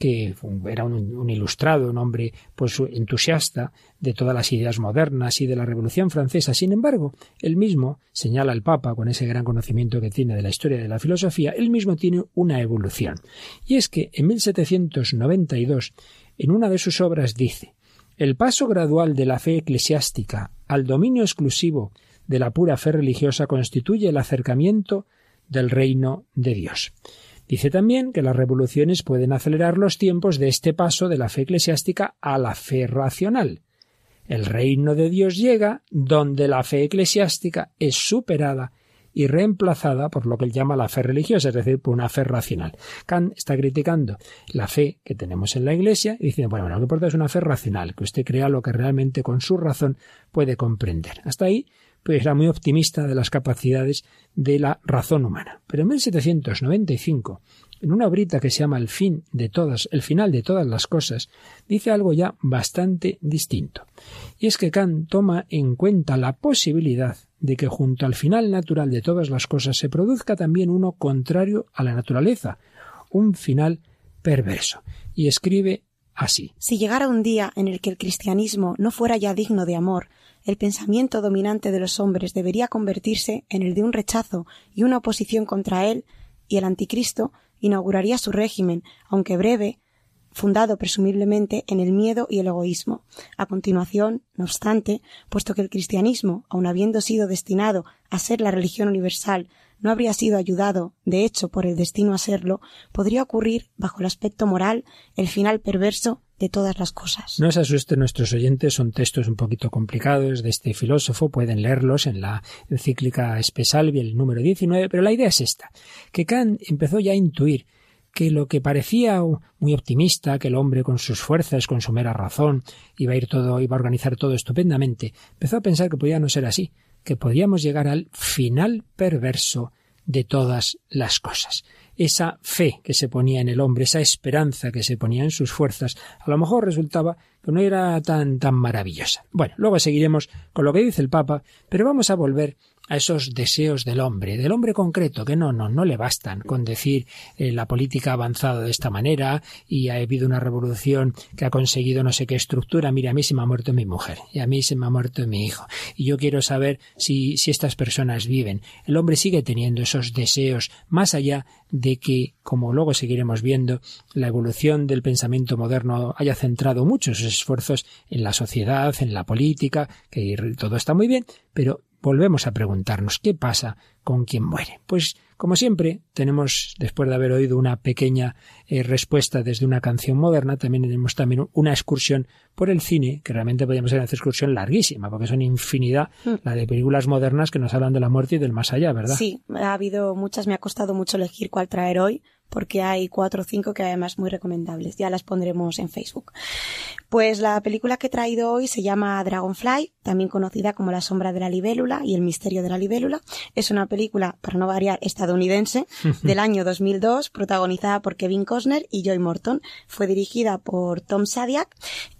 que era un, ilustrado, un hombre pues entusiasta de todas las ideas modernas y de la Revolución Francesa. Sin embargo, él mismo, señala el Papa con ese gran conocimiento que tiene de la historia de la filosofía, él mismo tiene una evolución. Y es que en 1792, en una de sus obras dice, el paso gradual de la fe eclesiástica al dominio exclusivo de la pura fe religiosa constituye el acercamiento del reino de Dios. Dice también que las revoluciones pueden acelerar los tiempos de este paso de la fe eclesiástica a la fe racional. El reino de Dios llega donde la fe eclesiástica es superada y reemplazada por lo que él llama la fe religiosa, es decir, por una fe racional. Kant está criticando la fe que tenemos en la Iglesia y dice, bueno, lo que importa es una fe racional, que usted crea lo que realmente con su razón puede comprender. Hasta ahí pues era muy optimista de las capacidades de la razón humana. Pero en 1795, en una obrita que se llama El fin de todas, el final de todas las cosas, dice algo ya bastante distinto. Y es que Kant toma en cuenta la posibilidad de que junto al final natural de todas las cosas se produzca también uno contrario a la naturaleza, un final perverso. Y escribe así. Si llegara un día en el que el cristianismo no fuera ya digno de amor, el pensamiento dominante de los hombres debería convertirse en el de un rechazo y una oposición contra él, y el anticristo inauguraría su régimen, aunque breve, fundado presumiblemente en el miedo y el egoísmo. A continuación, no obstante, puesto que el cristianismo, aun habiendo sido destinado a ser la religión universal, no habría sido ayudado, de hecho, por el destino a serlo, podría ocurrir, bajo el aspecto moral, el final perverso de todas las cosas. No se asusten nuestros oyentes, son textos un poquito complicados de este filósofo, pueden leerlos en la encíclica Espesalvi, el número 19, pero la idea es esta, que Kant empezó ya a intuir que lo que parecía muy optimista, que el hombre con sus fuerzas, con su mera razón, iba a ir todo, iba a organizar todo estupendamente, empezó a pensar que podía no ser así, que podíamos llegar al final perverso de todas las cosas. Esa fe que se ponía en el hombre, esa esperanza que se ponía en sus fuerzas, a lo mejor resultaba que no era tan tan maravillosa. Bueno, luego seguiremos con lo que dice el Papa, pero vamos a volver a esos deseos del hombre, del hombre concreto, que no, no, no le bastan con decir eh, la política ha avanzado de esta manera y ha habido una revolución que ha conseguido no sé qué estructura. Mira, a mí se me ha muerto mi mujer y a mí se me ha muerto mi hijo. Y yo quiero saber si, si estas personas viven. El hombre sigue teniendo esos deseos más allá de que, como luego seguiremos viendo, la evolución del pensamiento moderno haya centrado muchos esfuerzos en la sociedad, en la política, que todo está muy bien, pero volvemos a preguntarnos qué pasa con quien muere. Pues como siempre, tenemos, después de haber oído una pequeña eh, respuesta desde una canción moderna, también tenemos también una excursión por el cine, que realmente podríamos hacer una excursión larguísima, porque son infinidad hmm. la de películas modernas que nos hablan de la muerte y del más allá, ¿verdad? Sí, ha habido muchas, me ha costado mucho elegir cuál traer hoy, porque hay cuatro o cinco que además muy recomendables. Ya las pondremos en Facebook. Pues la película que he traído hoy se llama Dragonfly, también conocida como La sombra de la libélula y El misterio de la libélula. Es una película, para no variar, estadounidense [LAUGHS] del año 2002, protagonizada por Kevin Costner y Joy Morton. Fue dirigida por Tom Sadiak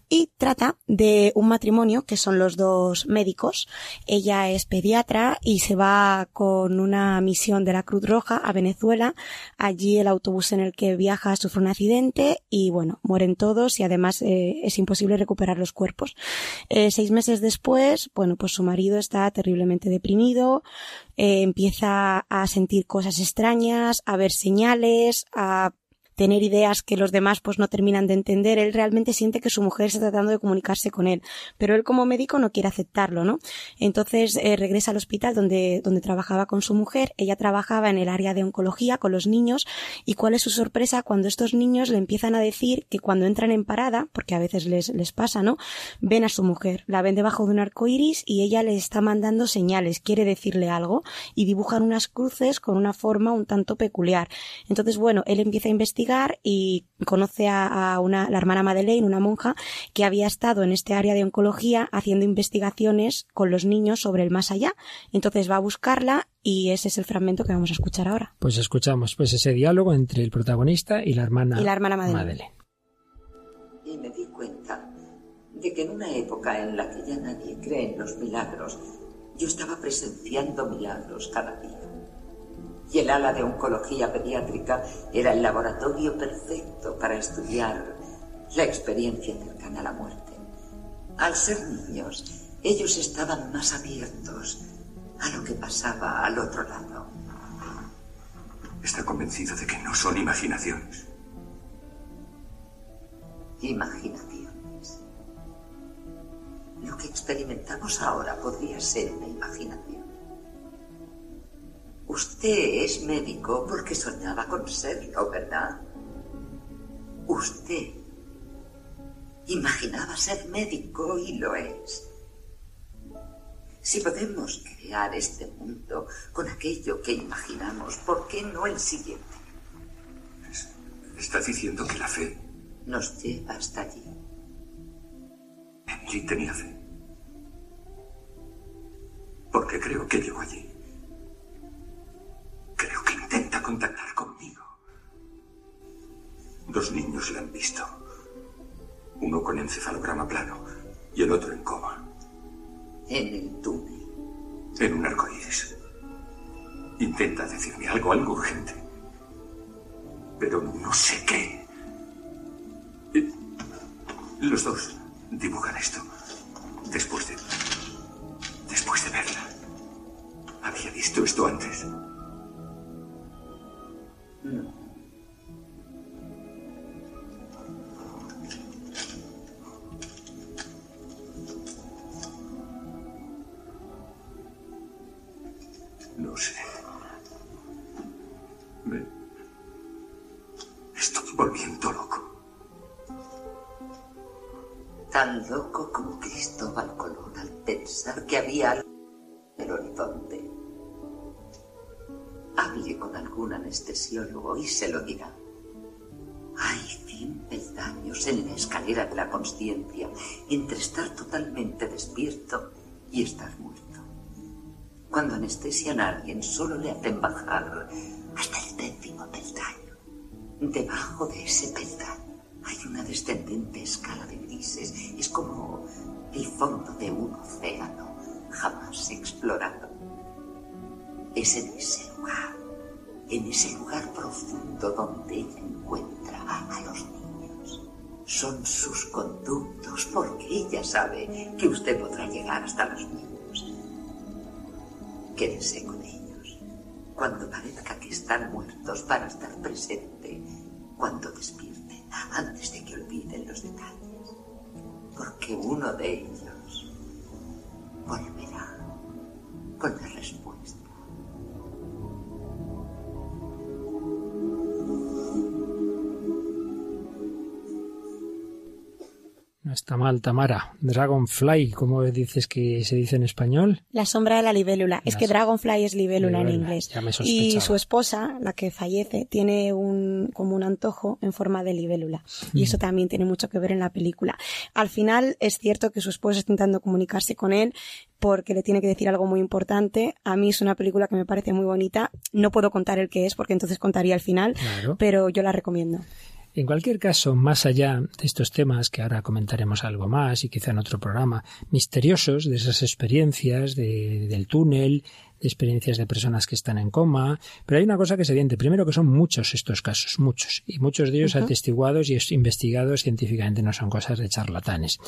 y trata de un matrimonio que son los dos médicos. Ella es pediatra y se va con una misión de la Cruz Roja a Venezuela. Allí el autobús en el que viaja sufre un accidente y bueno, mueren todos y además eh, es imposible recuperar los cuerpos. Eh, seis meses después, bueno, pues su marido está terriblemente deprimido, eh, empieza a sentir cosas extrañas, a ver señales, a tener ideas que los demás pues no terminan de entender. Él realmente siente que su mujer está tratando de comunicarse con él, pero él como médico no quiere aceptarlo, ¿no? Entonces eh, regresa al hospital donde, donde trabajaba con su mujer. Ella trabajaba en el área de oncología con los niños y cuál es su sorpresa cuando estos niños le empiezan a decir que cuando entran en parada, porque a veces les, les pasa, ¿no? Ven a su mujer, la ven debajo de un arco iris y ella le está mandando señales, quiere decirle algo y dibujan unas cruces con una forma un tanto peculiar. Entonces, bueno, él empieza a investigar y conoce a, una, la hermana Madeleine, una monja, que había estado en este área de oncología haciendo investigaciones con los niños sobre el más allá. Entonces va a buscarla y ese es el fragmento que vamos a escuchar ahora. Pues escuchamos pues ese diálogo entre el protagonista y la hermana, y la hermana Madeleine. Y me di cuenta de que en una época en la que ya nadie cree en los milagros, yo estaba presenciando milagros cada día y el ala de oncología pediátrica era el laboratorio perfecto para estudiar la experiencia cercana a la muerte. Al ser niños, ellos estaban más abiertos a lo que pasaba al otro lado. Está convencido de que no son imaginaciones. Imaginaciones. Lo que experimentamos ahora podría ser una imaginación. Usted es médico porque soñaba con serlo, ¿verdad? Usted imaginaba ser médico y lo es. Si podemos crear este mundo con aquello que imaginamos, ¿por qué no el siguiente? Está diciendo que la fe nos lleva hasta allí. Allí tenía fe. Porque creo que llegó allí. Creo que intenta contactar conmigo. Dos niños le han visto. Uno con encefalograma plano y el otro en coma. En el túnel. En un arcoíris. Intenta decirme algo, algo urgente. Pero no sé qué. Los dos dibujan esto. Después de. Después de verla. Había visto esto antes. No sé. Me estoy volviendo loco. Tan loco como Cristóbal Colón al pensar que había algo anestesiólogo y se lo dirá. años en la escalera de la conciencia entre estar totalmente despierto y estar muerto. Cuando anestesian a alguien solo le hacen bajar hasta el décimo peldaño. Debajo de ese peldaño hay una descendente escala de grises. Es como el fondo de un océano jamás explorado. Es en ese lugar, en ese lugar profundo donde ella encuentra a los niños. Son sus conductos porque ella sabe que usted podrá llegar hasta los niños. Quédese con ellos. Cuando parezca que están muertos para estar presente, cuando despierten, antes de que olviden los detalles. Porque uno de ellos volverá con la respuesta. Está mal, Tamara. Dragonfly, ¿cómo dices que se dice en español? La sombra de la libélula. Es que Dragonfly es libélula, en inglés. y su esposa, la que fallece, tiene un, como un antojo en forma de libélula. Y mm. eso también tiene mucho que ver en la película. Al final es cierto que su esposa está intentando comunicarse con él, porque le tiene que decir algo muy importante. A mí es una película que me parece muy bonita. No puedo contar el que es porque entonces contaría el final, pero yo la recomiendo. En cualquier caso, más allá de estos temas, que ahora comentaremos algo más y quizá en otro programa, misteriosos de esas experiencias del túnel, experiencias de personas que están en coma, pero hay una cosa que es evidente. Primero que son muchos estos casos, muchos, y muchos de ellos atestiguados y investigados científicamente, no son cosas de charlatanes.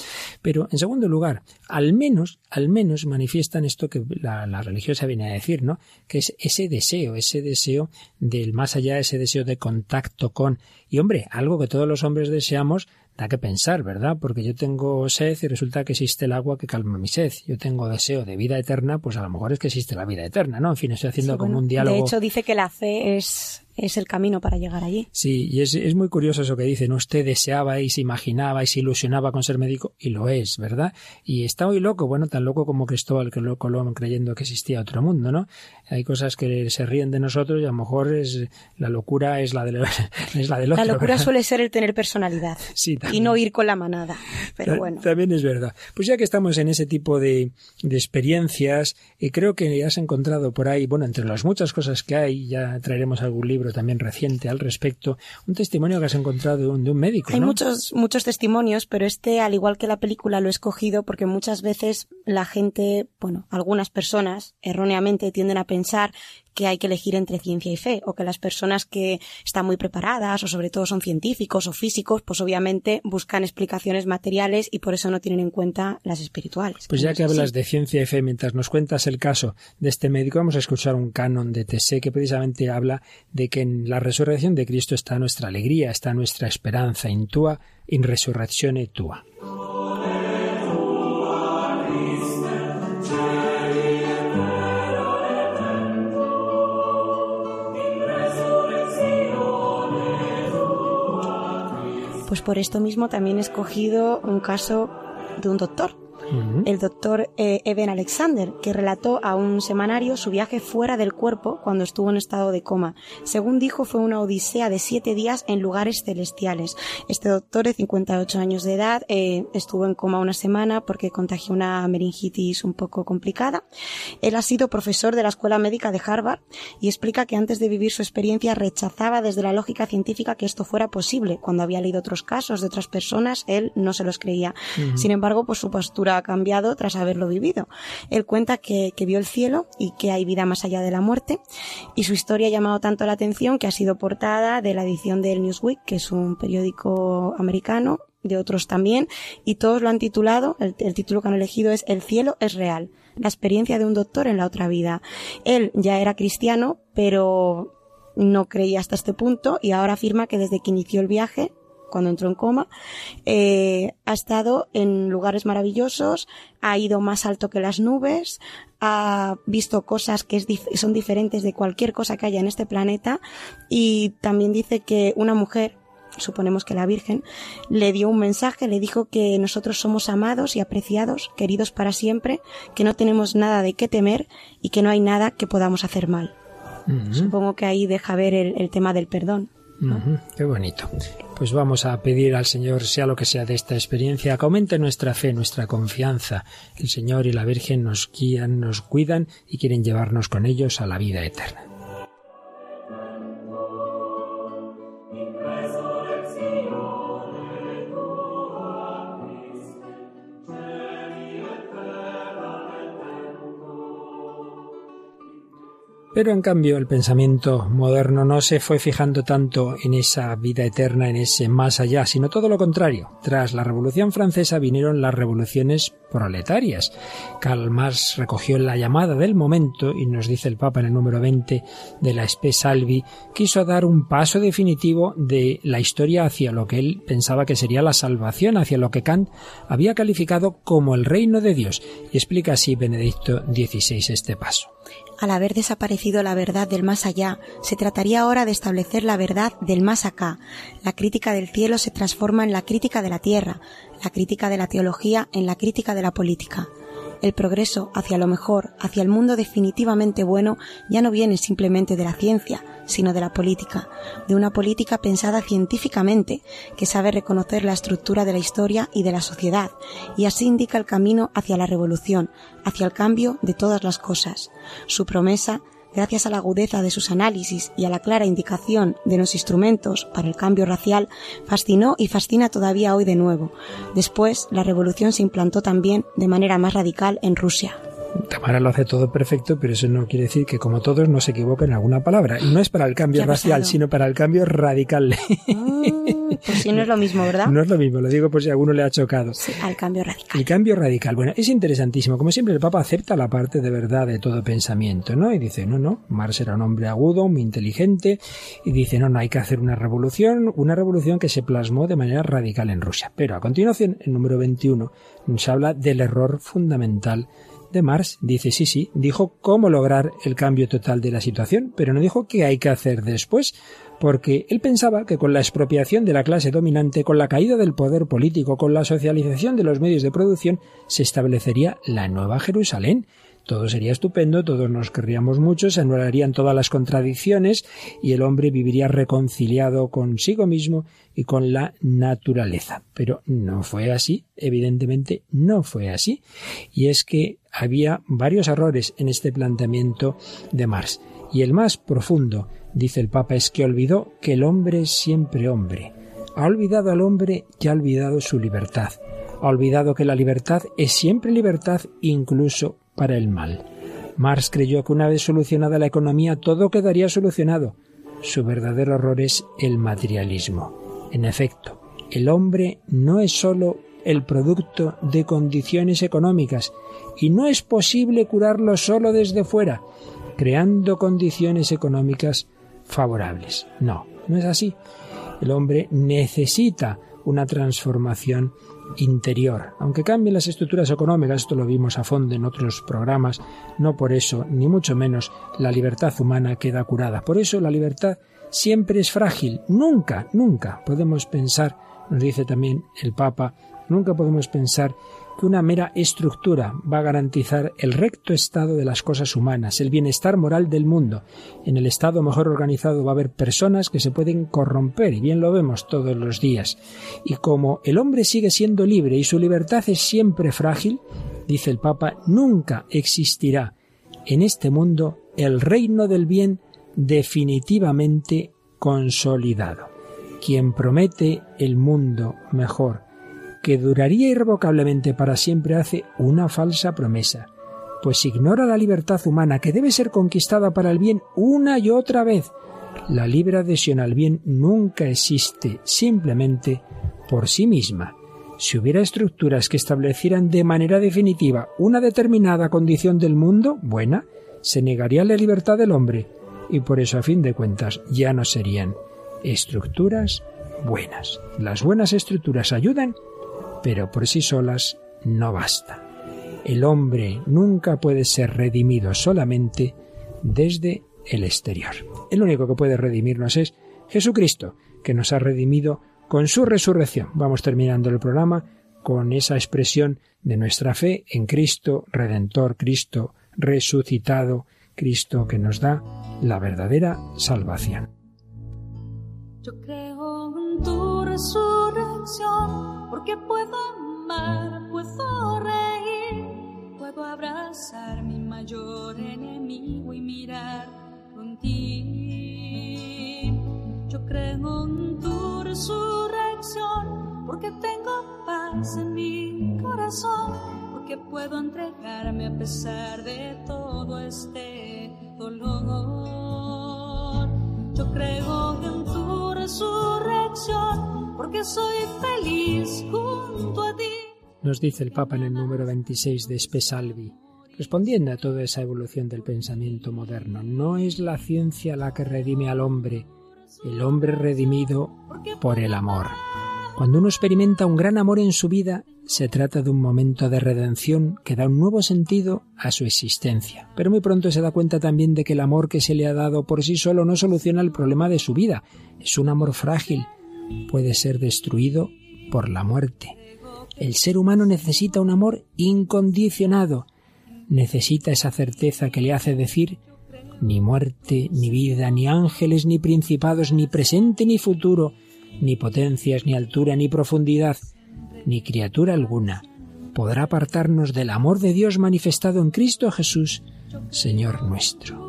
Pero, en segundo lugar, al menos, al menos manifiestan esto que la, la religiosa viene a decir, ¿no? Que es ese deseo, ese deseo del más allá, ese deseo de contacto con, y hombre, algo que todos los hombres deseamos, da que pensar, ¿verdad? Porque yo tengo sed y resulta que existe el agua que calma mi sed. Yo tengo deseo de vida eterna, pues a lo mejor es que existe la vida eterna, ¿no? En fin, estoy haciendo como un diálogo. De hecho, dice que la fe es es el camino para llegar allí. Sí, y es, es muy curioso eso que dice, ¿no? Usted deseaba y se imaginaba y se ilusionaba con ser médico, y lo es, ¿verdad? Y está muy loco, bueno, tan loco como Cristóbal Colón creyendo que existía otro mundo, ¿no? Hay cosas que se ríen de nosotros y a lo mejor es la locura es la, de, [LAUGHS] es la del otro. La locura suele ser el tener personalidad [LAUGHS] sí, y no ir con la manada, pero bueno. También es verdad. Pues ya que estamos en ese tipo de, de experiencias, y creo que has encontrado por ahí, bueno, entre las muchas cosas que hay, ya traeremos algún libro también reciente al respecto, un testimonio que has encontrado de un, médico. Hay muchos, muchos testimonios, pero este, al igual que la película, lo he escogido porque muchas veces la gente, bueno, algunas personas erróneamente tienden a pensar que hay que elegir entre ciencia y fe, o que las personas que están muy preparadas, o sobre todo son científicos o físicos, pues obviamente buscan explicaciones materiales y por eso no tienen en cuenta las espirituales. Pues ya que hablas de ciencia y fe, mientras nos cuentas el caso de este médico, vamos a escuchar un canon de Tessé que precisamente habla de que en la resurrección de Cristo está nuestra alegría, está nuestra esperanza, in tua in resurrectione tua. Pues por esto mismo también he escogido un caso de un doctor el doctor eh, Eben Alexander, que relató a un semanario su viaje fuera del cuerpo cuando estuvo en estado de coma. Según dijo, fue una odisea de siete días en lugares celestiales. Este doctor de 58 años de edad eh, estuvo en coma una semana porque contagió una meningitis un poco complicada. Él ha sido profesor de la Escuela Médica de Harvard y explica que antes de vivir su experiencia rechazaba desde la lógica científica que esto fuera posible. Cuando había leído otros casos de otras personas, él no se los creía. Sin embargo, pues su postura ha cambiado tras haberlo vivido. Él cuenta que, vio el cielo y que hay vida más allá de la muerte y su historia ha llamado tanto la atención que ha sido portada de la edición del Newsweek, que es un periódico americano, de otros también, y todos lo han titulado, el, el título que han elegido es El cielo es real, la experiencia de un doctor en la otra vida. Él ya era cristiano, pero no creía hasta este punto y ahora afirma que desde que inició el viaje cuando entró en coma, eh, ha estado en lugares maravillosos, ha ido más alto que las nubes, ha visto cosas que son diferentes de cualquier cosa que haya en este planeta y también dice que una mujer suponemos que la Virgen, le dio un mensaje, le dijo que nosotros somos amados y apreciados, queridos para siempre, que no tenemos nada de qué temer y que no hay nada que podamos hacer mal. Supongo que ahí deja ver el tema del perdón. Qué bonito. Pues vamos a pedir al Señor, sea lo que sea de esta experiencia, que aumente nuestra fe, nuestra confianza. El Señor y la Virgen nos guían, nos cuidan y quieren llevarnos con ellos a la vida eterna. Pero en cambio el pensamiento moderno no se fue fijando tanto en esa vida eterna, en ese más allá, sino todo lo contrario. Tras la Revolución Francesa vinieron las revoluciones proletarias. Karl Marx recogió la llamada del momento y nos dice el Papa en el número 20 de la Spe Salvi, quiso dar un paso definitivo de la historia hacia lo que él pensaba que sería la salvación, hacia lo que Kant había calificado como el reino de Dios. Y explica así Benedicto XVI este paso. Al haber desaparecido la verdad del más allá, se trataría ahora de establecer la verdad del más acá. La crítica del cielo se transforma en la crítica de la tierra, la crítica de la teología en la crítica de la política. El progreso hacia lo mejor, hacia el mundo definitivamente bueno, ya no viene simplemente de la ciencia, sino de la política, de una política pensada científicamente, que sabe reconocer la estructura de la historia y de la sociedad, y así indica el camino hacia la revolución, hacia el cambio de todas las cosas. Su promesa gracias a la agudeza de sus análisis y a la clara indicación de los instrumentos para el cambio racial, fascinó y fascina todavía hoy de nuevo. Después, la revolución se implantó también de manera más radical en Rusia. Tamara lo hace todo perfecto, pero eso no quiere decir que como todos no se equivoquen en alguna palabra. Y no es para el cambio racial, sino para el cambio radical. [LAUGHS] Ah, pues sí, no es lo mismo, ¿verdad? No es lo mismo, lo digo por si a alguno le ha chocado. Sí, al cambio radical. El cambio radical. Bueno, es interesantísimo. Como siempre, el Papa acepta la parte de verdad de todo pensamiento, ¿no? Y dice, no, no, Marx era un hombre agudo, muy inteligente, y dice, no, no, hay que hacer una revolución, una revolución que se plasmó de manera radical en Rusia. Pero a continuación, el número 21, nos habla del error fundamental de Marx dice sí, sí, dijo cómo lograr el cambio total de la situación, pero no dijo qué hay que hacer después, porque él pensaba que con la expropiación de la clase dominante, con la caída del poder político, con la socialización de los medios de producción, se establecería la nueva Jerusalén, todo sería estupendo, todos nos querríamos mucho, se anularían todas las contradicciones y el hombre viviría reconciliado consigo mismo y con la naturaleza. Pero no fue así, evidentemente no fue así. Y es que había varios errores en este planteamiento de Marx. Y el más profundo, dice el Papa, es que olvidó que el hombre es siempre hombre. Ha olvidado al hombre y ha olvidado su libertad. Ha olvidado que la libertad es siempre libertad incluso para el mal. Marx creyó que una vez solucionada la economía todo quedaría solucionado. Su verdadero error es el materialismo. En efecto, el hombre no es sólo el producto de condiciones económicas y no es posible curarlo solo desde fuera, creando condiciones económicas favorables. No, no es así. El hombre necesita una transformación interior. Aunque cambien las estructuras económicas, esto lo vimos a fondo en otros programas, no por eso, ni mucho menos, la libertad humana queda curada. Por eso la libertad siempre es frágil. Nunca, nunca podemos pensar, nos dice también el Papa, nunca podemos pensar que una mera estructura va a garantizar el recto estado de las cosas humanas, el bienestar moral del mundo. En el estado mejor organizado va a haber personas que se pueden corromper, y bien lo vemos todos los días. Y como el hombre sigue siendo libre y su libertad es siempre frágil, dice el Papa, nunca existirá en este mundo el reino del bien definitivamente consolidado. Quien promete el mundo mejor que duraría irrevocablemente para siempre hace una falsa promesa, pues ignora la libertad humana que debe ser conquistada para el bien una y otra vez. La libre adhesión al bien nunca existe simplemente por sí misma. Si hubiera estructuras que establecieran de manera definitiva una determinada condición del mundo, buena, se negaría la libertad del hombre, y por eso a fin de cuentas ya no serían estructuras buenas. Las buenas estructuras ayudan pero por sí solas no basta. El hombre nunca puede ser redimido solamente desde el exterior. El único que puede redimirnos es Jesucristo, que nos ha redimido con su resurrección. Vamos terminando el programa con esa expresión de nuestra fe en Cristo Redentor, Cristo resucitado, Cristo que nos da la verdadera salvación. Yo creo en tu resurrección, porque puedo amar, puedo reír, puedo abrazar mi mayor enemigo y mirar con ti. Yo creo en tu resurrección, porque tengo paz en mi corazón, porque puedo entregarme a pesar de todo este dolor. Yo creo en tu resurrección, porque soy feliz junto a ti. Nos dice el Papa en el número 26 de Spesalvi, respondiendo a toda esa evolución del pensamiento moderno. No es la ciencia la que redime al hombre, el hombre redimido por el amor. Cuando uno experimenta un gran amor en su vida, se trata de un momento de redención que da un nuevo sentido a su existencia. Pero muy pronto se da cuenta también de que el amor que se le ha dado por sí solo no soluciona el problema de su vida. Es un amor frágil. Puede ser destruido por la muerte. El ser humano necesita un amor incondicionado. Necesita esa certeza que le hace decir ni muerte, ni vida, ni ángeles, ni principados, ni presente, ni futuro, ni potencias, ni altura, ni profundidad, ni criatura alguna podrá apartarnos del amor de Dios manifestado en Cristo Jesús, Señor nuestro.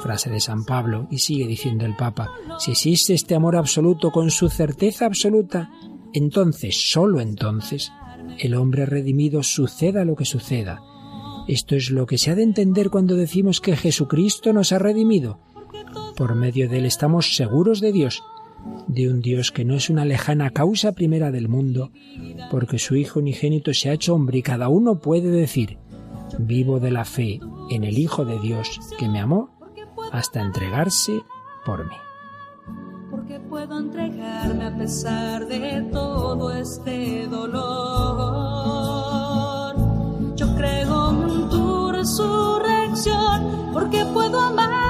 Frase de San Pablo, y sigue diciendo el Papa, si existe este amor absoluto con su certeza absoluta, entonces, sólo entonces, el hombre redimido suceda lo que suceda. Esto es lo que se ha de entender cuando decimos que Jesucristo nos ha redimido. Por medio de él estamos seguros de Dios, de un Dios que no es una lejana causa primera del mundo, porque su Hijo unigénito se ha hecho hombre y cada uno puede decir, vivo de la fe en el Hijo de Dios que me amó hasta entregarse por mí. Porque puedo entregarme a pesar de todo este dolor. Yo creo en tu resurrección, porque puedo amar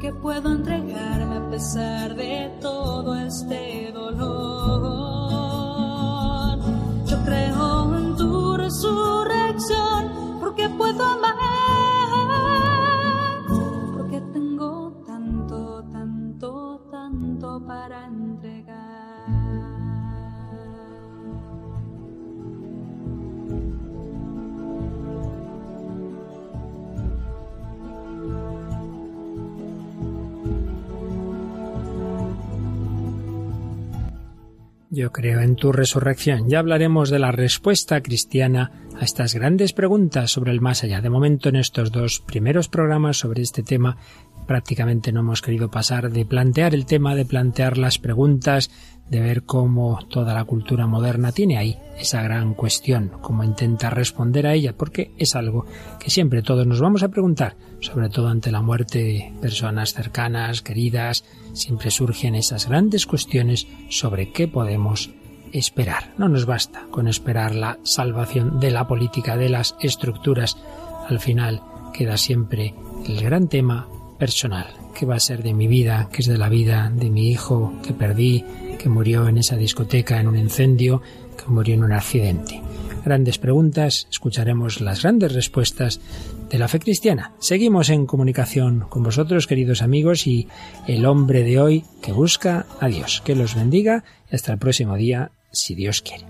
porque puedo entregarme a pesar de todo este dolor. Yo creo en tu resurrección, porque puedo amar, Yo creo en tu resurrección. Ya hablaremos de la respuesta cristiana a estas grandes preguntas sobre el más allá. De momento, en estos dos primeros programas sobre este tema, prácticamente no hemos querido pasar de plantear el tema, de plantear las preguntas, de ver cómo toda la cultura moderna tiene ahí esa gran cuestión, cómo intenta responder a ella, porque es algo que siempre todos nos vamos a preguntar, sobre todo ante la muerte de personas cercanas, queridas, siempre surgen esas grandes cuestiones sobre qué podemos esperar. No nos basta con esperar la salvación de la política, de las estructuras. Al final queda siempre el gran tema personal. ¿Qué va a ser de mi vida? ¿Qué es de la vida de mi hijo que perdí, que murió en esa discoteca en un incendio, que murió en un accidente? Grandes preguntas, escucharemos las grandes respuestas de la fe cristiana. Seguimos en comunicación con vosotros, queridos amigos, y el hombre de hoy que busca a Dios. Que los bendiga y hasta el próximo día, si Dios quiere.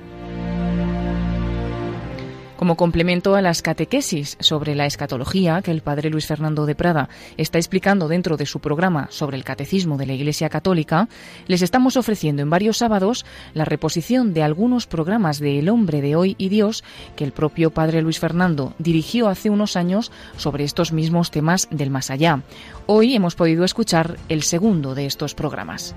Como complemento a las catequesis sobre la escatología que el padre Luis Fernando de Prada está explicando dentro de su programa sobre el catecismo de la Iglesia Católica, les estamos ofreciendo en varios sábados la reposición de algunos programas de El hombre de hoy y Dios que el propio padre Luis Fernando dirigió hace unos años sobre estos mismos temas del más allá. Hoy hemos podido escuchar el segundo de estos programas.